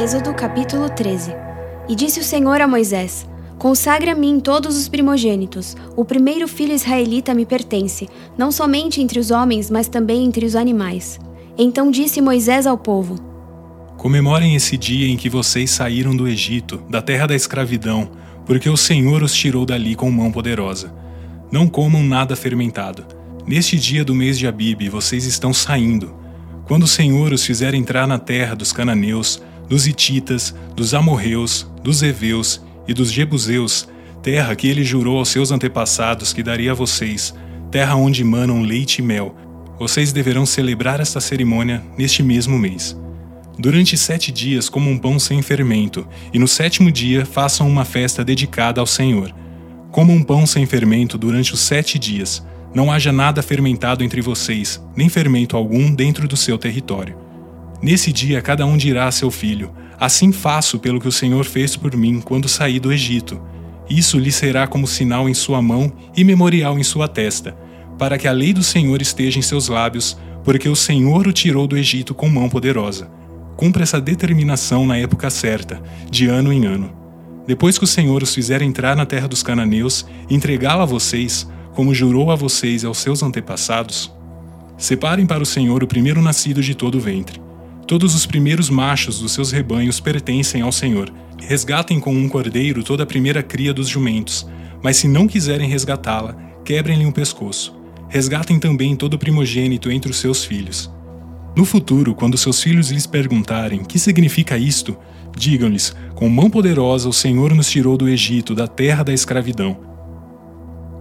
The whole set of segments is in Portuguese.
Êxodo capítulo 13 E disse o Senhor a Moisés: Consagre a mim todos os primogênitos. O primeiro filho israelita me pertence, não somente entre os homens, mas também entre os animais. Então disse Moisés ao povo: Comemorem esse dia em que vocês saíram do Egito, da terra da escravidão, porque o Senhor os tirou dali com mão poderosa. Não comam nada fermentado. Neste dia do mês de Abibe, vocês estão saindo. Quando o Senhor os fizer entrar na terra dos cananeus, dos Hititas, dos Amorreus, dos Eveus e dos Jebuseus, terra que ele jurou aos seus antepassados que daria a vocês, terra onde manam leite e mel. Vocês deverão celebrar esta cerimônia neste mesmo mês. Durante sete dias comam um pão sem fermento, e no sétimo dia façam uma festa dedicada ao Senhor. Comam um pão sem fermento durante os sete dias. Não haja nada fermentado entre vocês, nem fermento algum dentro do seu território. Nesse dia cada um dirá a seu filho: Assim faço pelo que o Senhor fez por mim quando saí do Egito. Isso lhe será como sinal em sua mão e memorial em sua testa, para que a lei do Senhor esteja em seus lábios, porque o Senhor o tirou do Egito com mão poderosa. Cumpra essa determinação na época certa, de ano em ano. Depois que o Senhor os fizer entrar na terra dos cananeus entregá-la a vocês, como jurou a vocês e aos seus antepassados, separem para o Senhor o primeiro nascido de todo o ventre Todos os primeiros machos dos seus rebanhos pertencem ao Senhor. Resgatem com um cordeiro toda a primeira cria dos jumentos, mas se não quiserem resgatá-la, quebrem-lhe o um pescoço. Resgatem também todo primogênito entre os seus filhos. No futuro, quando seus filhos lhes perguntarem que significa isto, digam-lhes: Com mão poderosa o Senhor nos tirou do Egito, da terra da escravidão.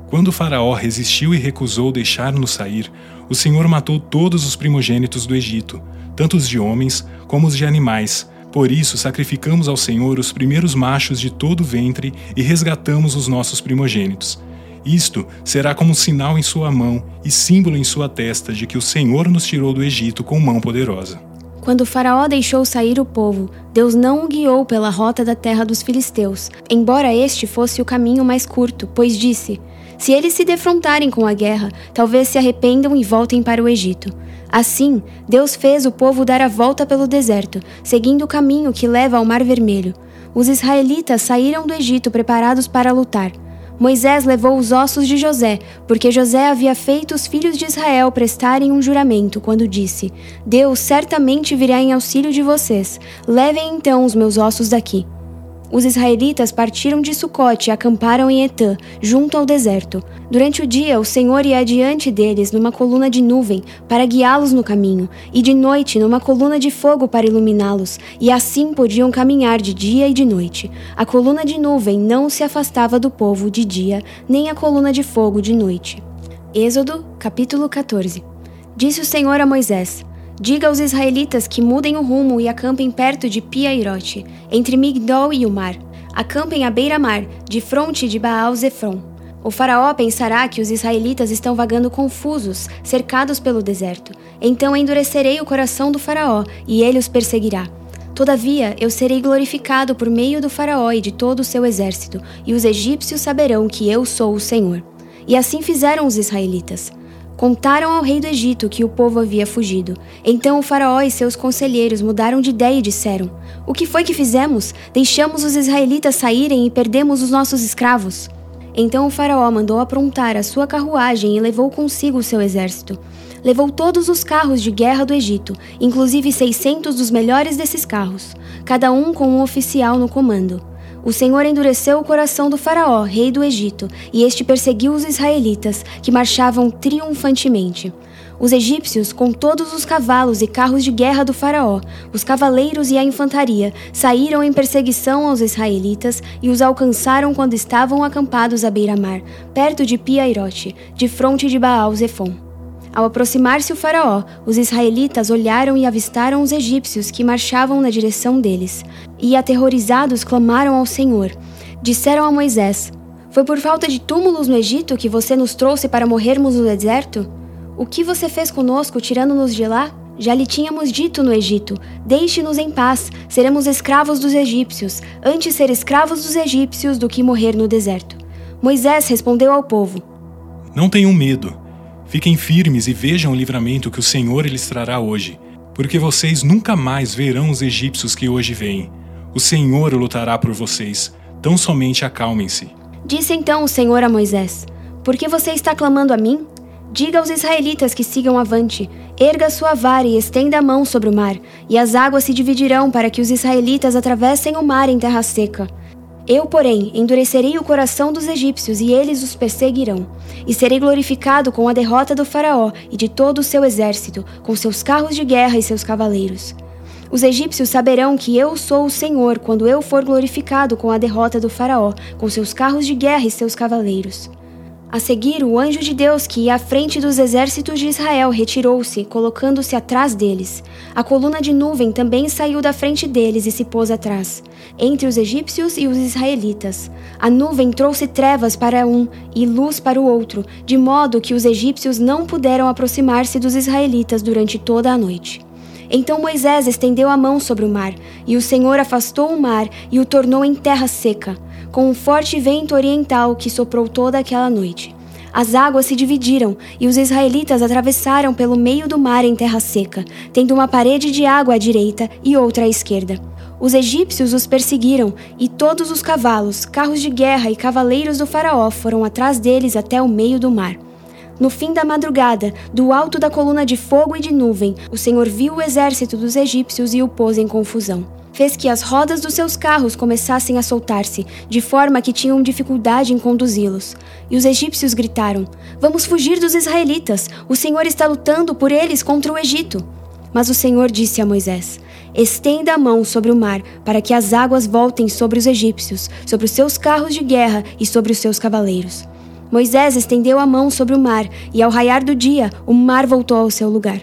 Quando Faraó resistiu e recusou deixar-nos sair, o Senhor matou todos os primogênitos do Egito tanto os de homens como os de animais. Por isso, sacrificamos ao Senhor os primeiros machos de todo o ventre e resgatamos os nossos primogênitos. Isto será como um sinal em sua mão e símbolo em sua testa de que o Senhor nos tirou do Egito com mão poderosa. Quando Faraó deixou sair o povo, Deus não o guiou pela rota da terra dos filisteus, embora este fosse o caminho mais curto, pois disse: Se eles se defrontarem com a guerra, talvez se arrependam e voltem para o Egito. Assim, Deus fez o povo dar a volta pelo deserto, seguindo o caminho que leva ao Mar Vermelho. Os israelitas saíram do Egito preparados para lutar. Moisés levou os ossos de José, porque José havia feito os filhos de Israel prestarem um juramento quando disse: Deus certamente virá em auxílio de vocês. Levem então os meus ossos daqui. Os israelitas partiram de Sucote e acamparam em Etã, junto ao deserto. Durante o dia, o Senhor ia adiante deles numa coluna de nuvem para guiá-los no caminho, e de noite numa coluna de fogo para iluminá-los, e assim podiam caminhar de dia e de noite. A coluna de nuvem não se afastava do povo de dia, nem a coluna de fogo de noite. Êxodo, capítulo 14. Disse o Senhor a Moisés: Diga aos israelitas que mudem o rumo e acampem perto de Piairote, entre Migdol e o mar. Acampem à beira-mar, de fronte de Baal-Zefron. O faraó pensará que os israelitas estão vagando confusos, cercados pelo deserto. Então endurecerei o coração do faraó, e ele os perseguirá. Todavia, eu serei glorificado por meio do faraó e de todo o seu exército, e os egípcios saberão que eu sou o Senhor. E assim fizeram os israelitas. Contaram ao rei do Egito que o povo havia fugido. Então o faraó e seus conselheiros mudaram de ideia e disseram: O que foi que fizemos? Deixamos os israelitas saírem e perdemos os nossos escravos. Então o faraó mandou aprontar a sua carruagem e levou consigo o seu exército. Levou todos os carros de guerra do Egito, inclusive 600 dos melhores desses carros, cada um com um oficial no comando. O Senhor endureceu o coração do Faraó, rei do Egito, e este perseguiu os israelitas, que marchavam triunfantemente. Os egípcios, com todos os cavalos e carros de guerra do Faraó, os cavaleiros e a infantaria, saíram em perseguição aos israelitas e os alcançaram quando estavam acampados à beira-mar, perto de Piairote, de fronte de Baal-Zefon. Ao aproximar-se o Faraó, os israelitas olharam e avistaram os egípcios que marchavam na direção deles. E, aterrorizados, clamaram ao Senhor. Disseram a Moisés: Foi por falta de túmulos no Egito que você nos trouxe para morrermos no deserto? O que você fez conosco, tirando-nos de lá? Já lhe tínhamos dito no Egito: Deixe-nos em paz, seremos escravos dos egípcios, antes ser escravos dos egípcios do que morrer no deserto. Moisés respondeu ao povo: Não tenham medo. Fiquem firmes e vejam o livramento que o Senhor lhes trará hoje. porque vocês nunca mais verão os egípcios que hoje vêm. O Senhor lutará por vocês, tão somente acalmem-se. Disse então o Senhor a Moisés: Por que você está clamando a mim? Diga aos israelitas que sigam avante. Erga sua vara e estenda a mão sobre o mar, e as águas se dividirão para que os israelitas atravessem o mar em terra seca. Eu, porém, endurecerei o coração dos egípcios e eles os perseguirão. E serei glorificado com a derrota do Faraó e de todo o seu exército, com seus carros de guerra e seus cavaleiros. Os egípcios saberão que eu sou o Senhor quando eu for glorificado com a derrota do Faraó, com seus carros de guerra e seus cavaleiros. A seguir, o anjo de Deus que ia à frente dos exércitos de Israel retirou-se, colocando-se atrás deles. A coluna de nuvem também saiu da frente deles e se pôs atrás, entre os egípcios e os israelitas. A nuvem trouxe trevas para um e luz para o outro, de modo que os egípcios não puderam aproximar-se dos israelitas durante toda a noite. Então Moisés estendeu a mão sobre o mar, e o Senhor afastou o mar e o tornou em terra seca com um forte vento oriental que soprou toda aquela noite. As águas se dividiram e os israelitas atravessaram pelo meio do mar em terra seca, tendo uma parede de água à direita e outra à esquerda. Os egípcios os perseguiram, e todos os cavalos, carros de guerra e cavaleiros do Faraó foram atrás deles até o meio do mar. No fim da madrugada, do alto da coluna de fogo e de nuvem, o Senhor viu o exército dos egípcios e o pôs em confusão fez que as rodas dos seus carros começassem a soltar-se, de forma que tinham dificuldade em conduzi-los. E os egípcios gritaram: Vamos fugir dos israelitas! O Senhor está lutando por eles contra o Egito. Mas o Senhor disse a Moisés: Estenda a mão sobre o mar, para que as águas voltem sobre os egípcios, sobre os seus carros de guerra e sobre os seus cavaleiros. Moisés estendeu a mão sobre o mar, e ao raiar do dia, o mar voltou ao seu lugar.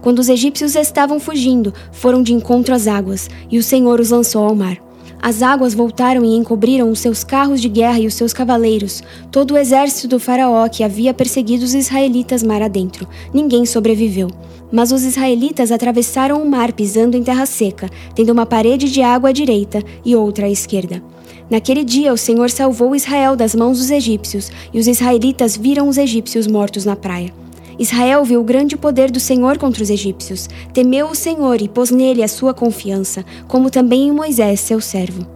Quando os egípcios estavam fugindo, foram de encontro às águas, e o Senhor os lançou ao mar. As águas voltaram e encobriram os seus carros de guerra e os seus cavaleiros, todo o exército do Faraó que havia perseguido os israelitas mar adentro. Ninguém sobreviveu. Mas os israelitas atravessaram o mar pisando em terra seca, tendo uma parede de água à direita e outra à esquerda. Naquele dia, o Senhor salvou Israel das mãos dos egípcios, e os israelitas viram os egípcios mortos na praia. Israel viu o grande poder do Senhor contra os egípcios, temeu o Senhor e pôs nele a sua confiança, como também em Moisés, seu servo.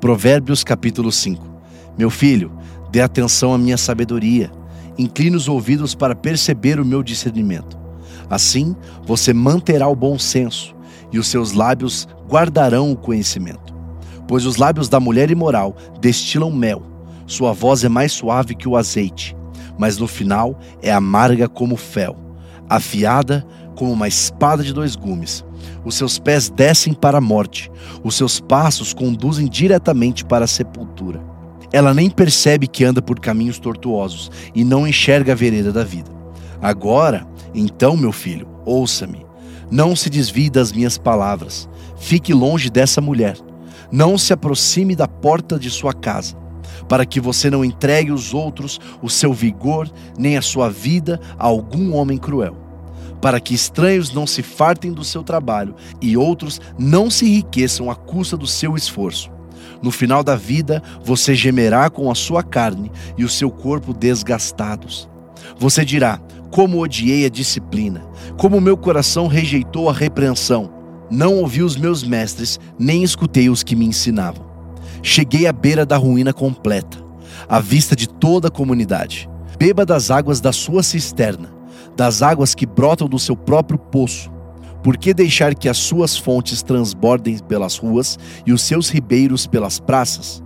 Provérbios capítulo 5 Meu filho, dê atenção à minha sabedoria, incline os ouvidos para perceber o meu discernimento. Assim, você manterá o bom senso, e os seus lábios guardarão o conhecimento. Pois os lábios da mulher imoral destilam mel, sua voz é mais suave que o azeite mas no final é amarga como fel, afiada como uma espada de dois gumes. Os seus pés descem para a morte, os seus passos conduzem diretamente para a sepultura. Ela nem percebe que anda por caminhos tortuosos e não enxerga a vereda da vida. Agora, então, meu filho, ouça-me. Não se desvie das minhas palavras. Fique longe dessa mulher. Não se aproxime da porta de sua casa para que você não entregue os outros o seu vigor, nem a sua vida a algum homem cruel, para que estranhos não se fartem do seu trabalho e outros não se enriqueçam à custa do seu esforço. No final da vida, você gemerá com a sua carne e o seu corpo desgastados. Você dirá: Como odiei a disciplina, como meu coração rejeitou a repreensão. Não ouvi os meus mestres, nem escutei os que me ensinavam. Cheguei à beira da ruína completa, à vista de toda a comunidade. Beba das águas da sua cisterna, das águas que brotam do seu próprio poço. Por que deixar que as suas fontes transbordem pelas ruas e os seus ribeiros pelas praças?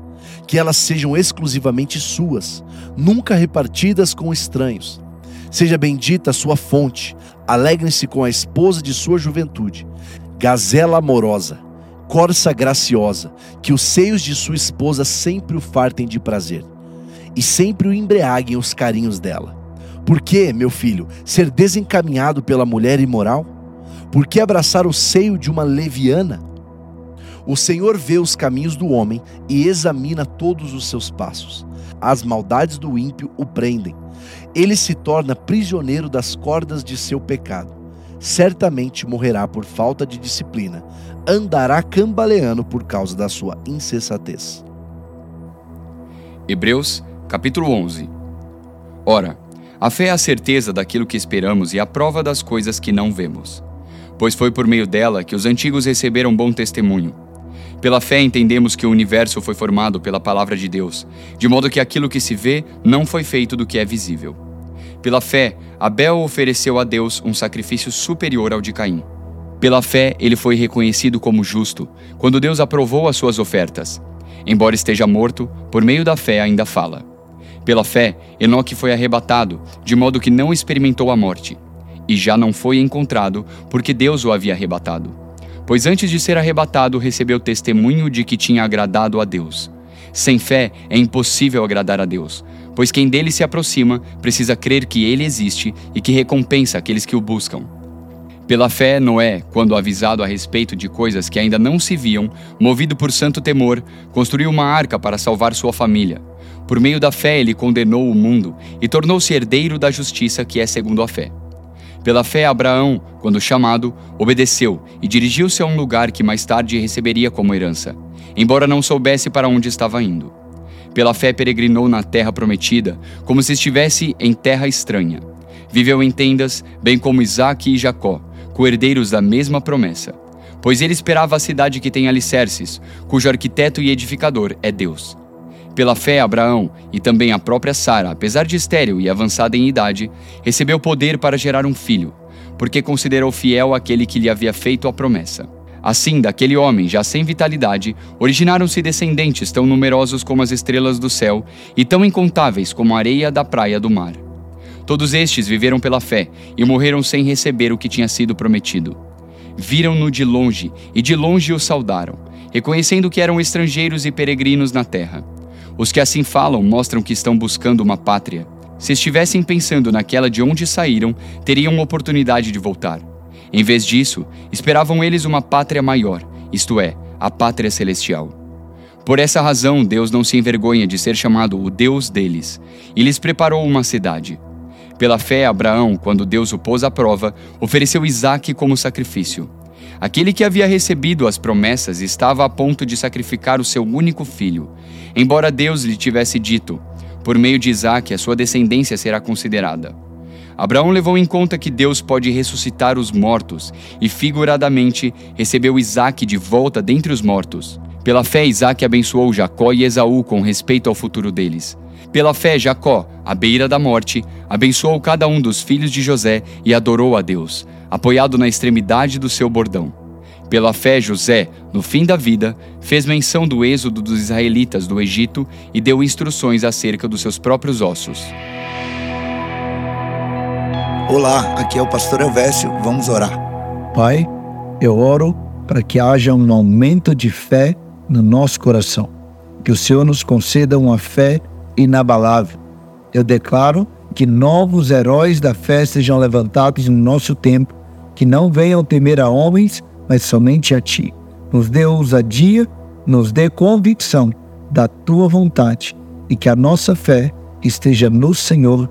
Que elas sejam exclusivamente suas, nunca repartidas com estranhos. Seja bendita a sua fonte, alegrem-se com a esposa de sua juventude, gazela amorosa, corça graciosa, que os seios de sua esposa sempre o fartem de prazer, e sempre o embriaguem os carinhos dela. Por que, meu filho, ser desencaminhado pela mulher imoral? Por que abraçar o seio de uma leviana? O Senhor vê os caminhos do homem e examina todos os seus passos. As maldades do ímpio o prendem. Ele se torna prisioneiro das cordas de seu pecado. Certamente morrerá por falta de disciplina, andará cambaleando por causa da sua insensatez. Hebreus, capítulo 11. Ora, a fé é a certeza daquilo que esperamos e a prova das coisas que não vemos. pois foi por meio dela que os antigos receberam bom testemunho. Pela fé entendemos que o universo foi formado pela palavra de Deus, de modo que aquilo que se vê não foi feito do que é visível. Pela fé, Abel ofereceu a Deus um sacrifício superior ao de Caim. Pela fé, ele foi reconhecido como justo, quando Deus aprovou as suas ofertas. Embora esteja morto, por meio da fé ainda fala. Pela fé, Enoque foi arrebatado, de modo que não experimentou a morte, e já não foi encontrado, porque Deus o havia arrebatado pois antes de ser arrebatado recebeu testemunho de que tinha agradado a Deus. Sem fé é impossível agradar a Deus, pois quem dele se aproxima precisa crer que ele existe e que recompensa aqueles que o buscam. Pela fé, Noé, quando avisado a respeito de coisas que ainda não se viam, movido por santo temor, construiu uma arca para salvar sua família. Por meio da fé, ele condenou o mundo e tornou-se herdeiro da justiça que é segundo a fé. Pela fé, Abraão, quando chamado, obedeceu e dirigiu-se a um lugar que mais tarde receberia como herança, embora não soubesse para onde estava indo. Pela fé, peregrinou na terra prometida, como se estivesse em terra estranha. Viveu em tendas, bem como Isaque e Jacó, co-herdeiros da mesma promessa. Pois ele esperava a cidade que tem alicerces, cujo arquiteto e edificador é Deus. Pela fé, Abraão e também a própria Sara, apesar de estéril e avançada em idade, recebeu poder para gerar um filho, porque considerou fiel aquele que lhe havia feito a promessa. Assim, daquele homem, já sem vitalidade, originaram-se descendentes tão numerosos como as estrelas do céu e tão incontáveis como a areia da praia do mar. Todos estes viveram pela fé e morreram sem receber o que tinha sido prometido. Viram-no de longe e de longe o saudaram, reconhecendo que eram estrangeiros e peregrinos na terra. Os que assim falam mostram que estão buscando uma pátria. Se estivessem pensando naquela de onde saíram, teriam oportunidade de voltar. Em vez disso, esperavam eles uma pátria maior, isto é, a pátria celestial. Por essa razão, Deus não se envergonha de ser chamado o Deus deles, e lhes preparou uma cidade. Pela fé, Abraão, quando Deus o pôs à prova, ofereceu Isaque como sacrifício. Aquele que havia recebido as promessas estava a ponto de sacrificar o seu único filho, embora Deus lhe tivesse dito: por meio de Isaac a sua descendência será considerada. Abraão levou em conta que Deus pode ressuscitar os mortos e, figuradamente, recebeu Isaac de volta dentre os mortos. Pela fé, Isaac abençoou Jacó e Esaú com respeito ao futuro deles. Pela fé, Jacó, à beira da morte, abençoou cada um dos filhos de José e adorou a Deus, apoiado na extremidade do seu bordão. Pela fé, José, no fim da vida, fez menção do êxodo dos israelitas do Egito e deu instruções acerca dos seus próprios ossos. Olá, aqui é o pastor Elvésio, vamos orar. Pai, eu oro para que haja um aumento de fé no nosso coração. Que o Senhor nos conceda uma fé inabalável. Eu declaro que novos heróis da fé sejam levantados no nosso tempo, que não venham temer a homens, mas somente a Ti. Nos dê ousadia, nos dê convicção da Tua vontade e que a nossa fé esteja no Senhor,